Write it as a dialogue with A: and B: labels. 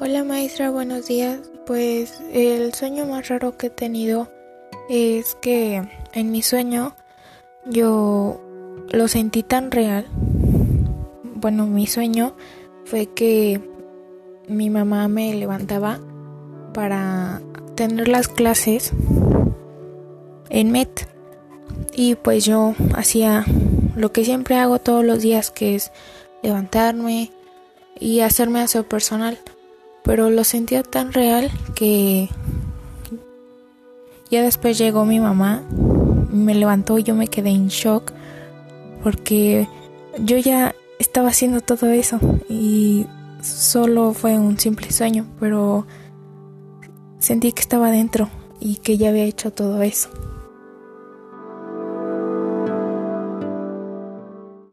A: Hola maestra, buenos días. Pues el sueño más raro que he tenido es que en mi sueño yo lo sentí tan real. Bueno, mi sueño fue que mi mamá me levantaba para tener las clases en MET y pues yo hacía lo que siempre hago todos los días que es levantarme y hacerme aseo personal pero lo sentía tan real que ya después llegó mi mamá, me levantó y yo me quedé en shock porque yo ya estaba haciendo todo eso y solo fue un simple sueño, pero sentí que estaba dentro y que ya había hecho todo eso.